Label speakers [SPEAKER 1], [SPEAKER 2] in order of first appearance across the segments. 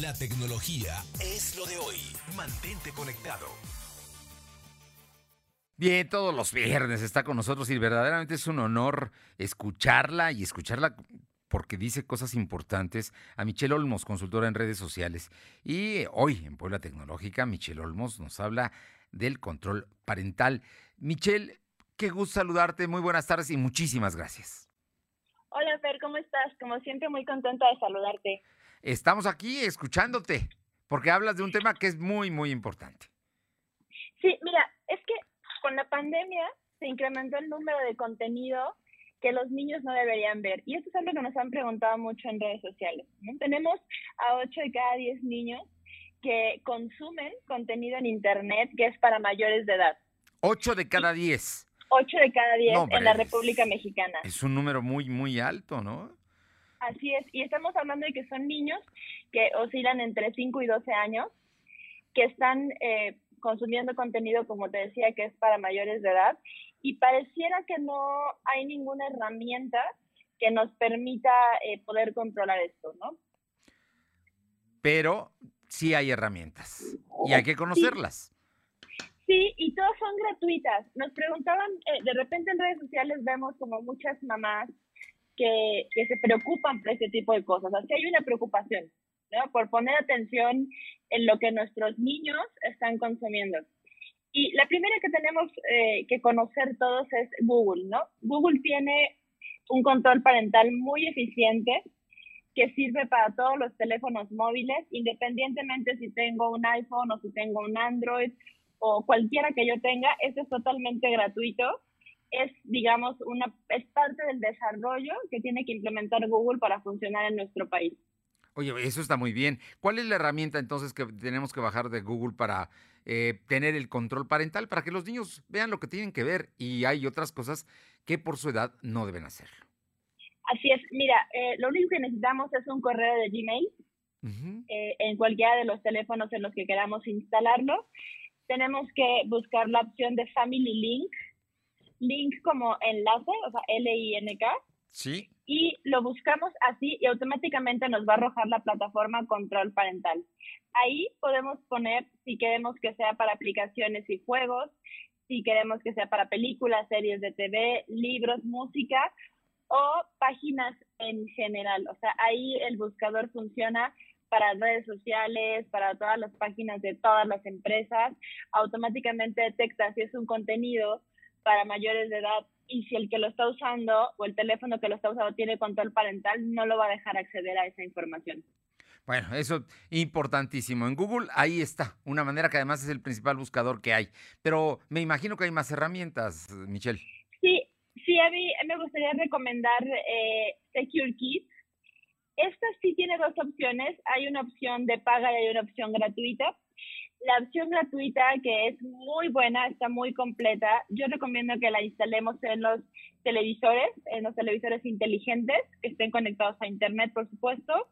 [SPEAKER 1] La tecnología es lo de hoy. Mantente conectado.
[SPEAKER 2] Bien, todos los viernes está con nosotros y verdaderamente es un honor escucharla y escucharla porque dice cosas importantes a Michelle Olmos, consultora en redes sociales. Y hoy en Puebla Tecnológica, Michelle Olmos nos habla del control parental. Michelle, qué gusto saludarte, muy buenas tardes y muchísimas gracias.
[SPEAKER 3] Hola Fer, ¿cómo estás? Como siempre, muy contenta de saludarte.
[SPEAKER 2] Estamos aquí escuchándote, porque hablas de un tema que es muy, muy importante.
[SPEAKER 3] Sí, mira, es que con la pandemia se incrementó el número de contenido que los niños no deberían ver. Y esto es algo que nos han preguntado mucho en redes sociales. Tenemos a 8 de cada 10 niños que consumen contenido en Internet que es para mayores de edad.
[SPEAKER 2] 8 de cada 10.
[SPEAKER 3] 8 de cada 10 en la República Mexicana.
[SPEAKER 2] Es un número muy, muy alto, ¿no?
[SPEAKER 3] Así es, y estamos hablando de que son niños que oscilan entre 5 y 12 años, que están eh, consumiendo contenido, como te decía, que es para mayores de edad, y pareciera que no hay ninguna herramienta que nos permita eh, poder controlar esto, ¿no?
[SPEAKER 2] Pero sí hay herramientas y hay que conocerlas.
[SPEAKER 3] Sí, y todas son gratuitas. Nos preguntaban, eh, de repente en redes sociales vemos como muchas mamás que, que se preocupan por este tipo de cosas. Así hay una preocupación, ¿no? Por poner atención en lo que nuestros niños están consumiendo. Y la primera que tenemos eh, que conocer todos es Google, ¿no? Google tiene un control parental muy eficiente que sirve para todos los teléfonos móviles, independientemente si tengo un iPhone o si tengo un Android o cualquiera que yo tenga, este es totalmente gratuito. Es, digamos, una, es parte del desarrollo que tiene que implementar Google para funcionar en nuestro país.
[SPEAKER 2] Oye, eso está muy bien. ¿Cuál es la herramienta entonces que tenemos que bajar de Google para eh, tener el control parental, para que los niños vean lo que tienen que ver y hay otras cosas que por su edad no deben hacerlo?
[SPEAKER 3] Así es, mira, eh, lo único que necesitamos es un correo de Gmail eh, en cualquiera de los teléfonos en los que queramos instalarlo tenemos que buscar la opción de Family Link, link como enlace, o sea, L-I-N-K.
[SPEAKER 2] Sí.
[SPEAKER 3] Y lo buscamos así y automáticamente nos va a arrojar la plataforma control parental. Ahí podemos poner si queremos que sea para aplicaciones y juegos, si queremos que sea para películas, series de TV, libros, música o páginas en general. O sea, ahí el buscador funciona para redes sociales, para todas las páginas de todas las empresas, automáticamente detecta si es un contenido para mayores de edad y si el que lo está usando o el teléfono que lo está usando tiene control parental, no lo va a dejar acceder a esa información.
[SPEAKER 2] Bueno, eso importantísimo. En Google ahí está, una manera que además es el principal buscador que hay. Pero me imagino que hay más herramientas, Michelle.
[SPEAKER 3] Sí, sí, a mí me gustaría recomendar eh, Secure Kids esta sí tiene dos opciones. Hay una opción de paga y hay una opción gratuita. La opción gratuita, que es muy buena, está muy completa, yo recomiendo que la instalemos en los televisores, en los televisores inteligentes, que estén conectados a Internet, por supuesto,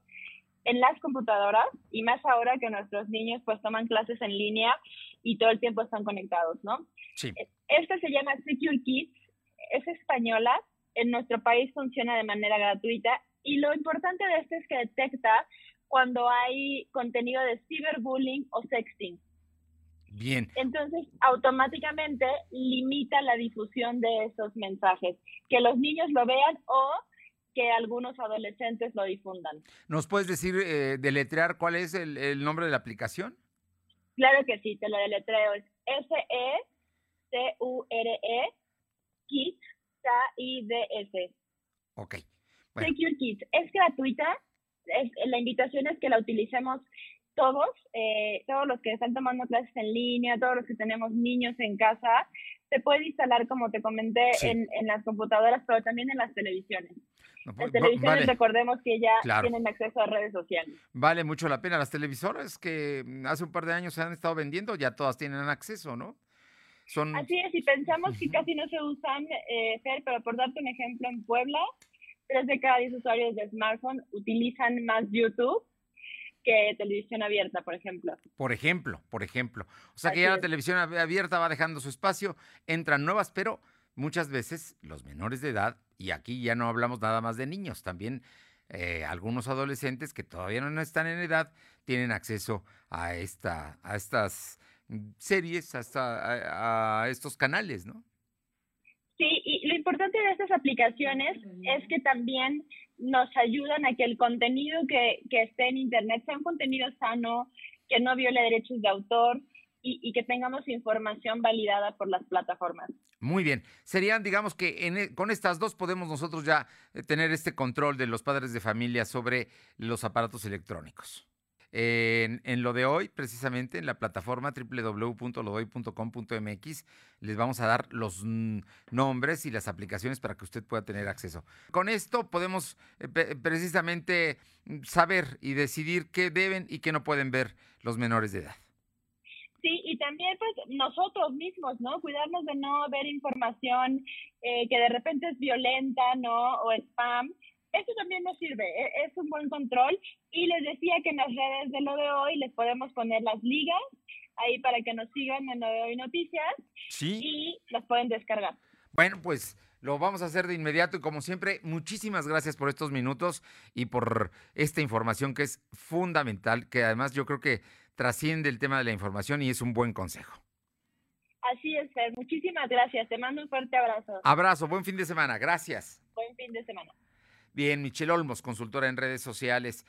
[SPEAKER 3] en las computadoras, y más ahora que nuestros niños pues toman clases en línea y todo el tiempo están conectados, ¿no?
[SPEAKER 2] Sí.
[SPEAKER 3] Esta se llama Secure Kids, es española, en nuestro país funciona de manera gratuita y lo importante de esto es que detecta cuando hay contenido de ciberbullying o sexting.
[SPEAKER 2] Bien.
[SPEAKER 3] Entonces, automáticamente limita la difusión de esos mensajes, que los niños lo vean o que algunos adolescentes lo difundan.
[SPEAKER 2] ¿Nos puedes decir, eh, deletrear cuál es el, nombre de la aplicación?
[SPEAKER 3] Claro que sí, te lo deletreo. Es S-E-C-U-R-E, Kids, K-I-D-S.
[SPEAKER 2] Ok.
[SPEAKER 3] Secure Kids es gratuita. Es, la invitación es que la utilicemos todos, eh, todos los que están tomando clases en línea, todos los que tenemos niños en casa. Se puede instalar, como te comenté, en, las computadoras, pero también en las televisiones. las pues, televisiones, recordemos que ya tienen acceso a redes sociales.
[SPEAKER 2] Vale mucho la pena. Las televisoras que hace un par de años se han estado vendiendo, ya todas tienen acceso, ¿no?
[SPEAKER 3] Son... Así es, y pensamos que casi no se usan, eh, Fer, pero por darte un ejemplo, en Puebla, tres de cada diez usuarios de smartphone utilizan más YouTube que televisión abierta, por ejemplo.
[SPEAKER 2] Por ejemplo, por ejemplo. O sea que ya la televisión abierta va dejando su espacio, entran nuevas, pero muchas veces los menores de edad, y aquí ya no hablamos nada más de niños, también eh, algunos adolescentes que todavía no están en edad tienen acceso a, esta, a estas series, hasta a, estos canales, ¿no?
[SPEAKER 3] Importante de estas aplicaciones es que también nos ayudan a que el contenido que, que esté en Internet sea un contenido sano, que no viole derechos de autor, y, que tengamos información validada por las plataformas.
[SPEAKER 2] Muy bien. Serían, digamos que e, con estas dos podemos nosotros ya eh, tener este control de los padres de familia sobre los aparatos electrónicos. En, lo de hoy, precisamente en la plataforma www.lodoy.com.mx, les vamos a dar los nombres y las aplicaciones para que usted pueda tener acceso. Con esto podemos eh, precisamente mm, saber y decidir qué deben y qué no pueden ver los menores de edad.
[SPEAKER 3] Sí, y también pues nosotros mismos, ¿no? Cuidarnos de no ver información eh, que de repente es violenta, ¿no? O spam. Eso también nos sirve, e, es un buen control. Y les decía que en las redes de lo de hoy les podemos poner las ligas ahí para que nos sigan en lo de hoy noticias.
[SPEAKER 2] Sí.
[SPEAKER 3] Y las pueden descargar.
[SPEAKER 2] Bueno, pues lo vamos a hacer de inmediato y como siempre, muchísimas gracias por estos minutos y por esta información que es fundamental, que además yo creo que trasciende el tema de la información y es un buen consejo.
[SPEAKER 3] Así es, Fer. Muchísimas gracias. Te mando un fuerte abrazo.
[SPEAKER 2] Abrazo, buen fin de semana. Gracias.
[SPEAKER 3] Buen fin de semana.
[SPEAKER 2] Bien, Michelle Olmos, consultora en redes sociales.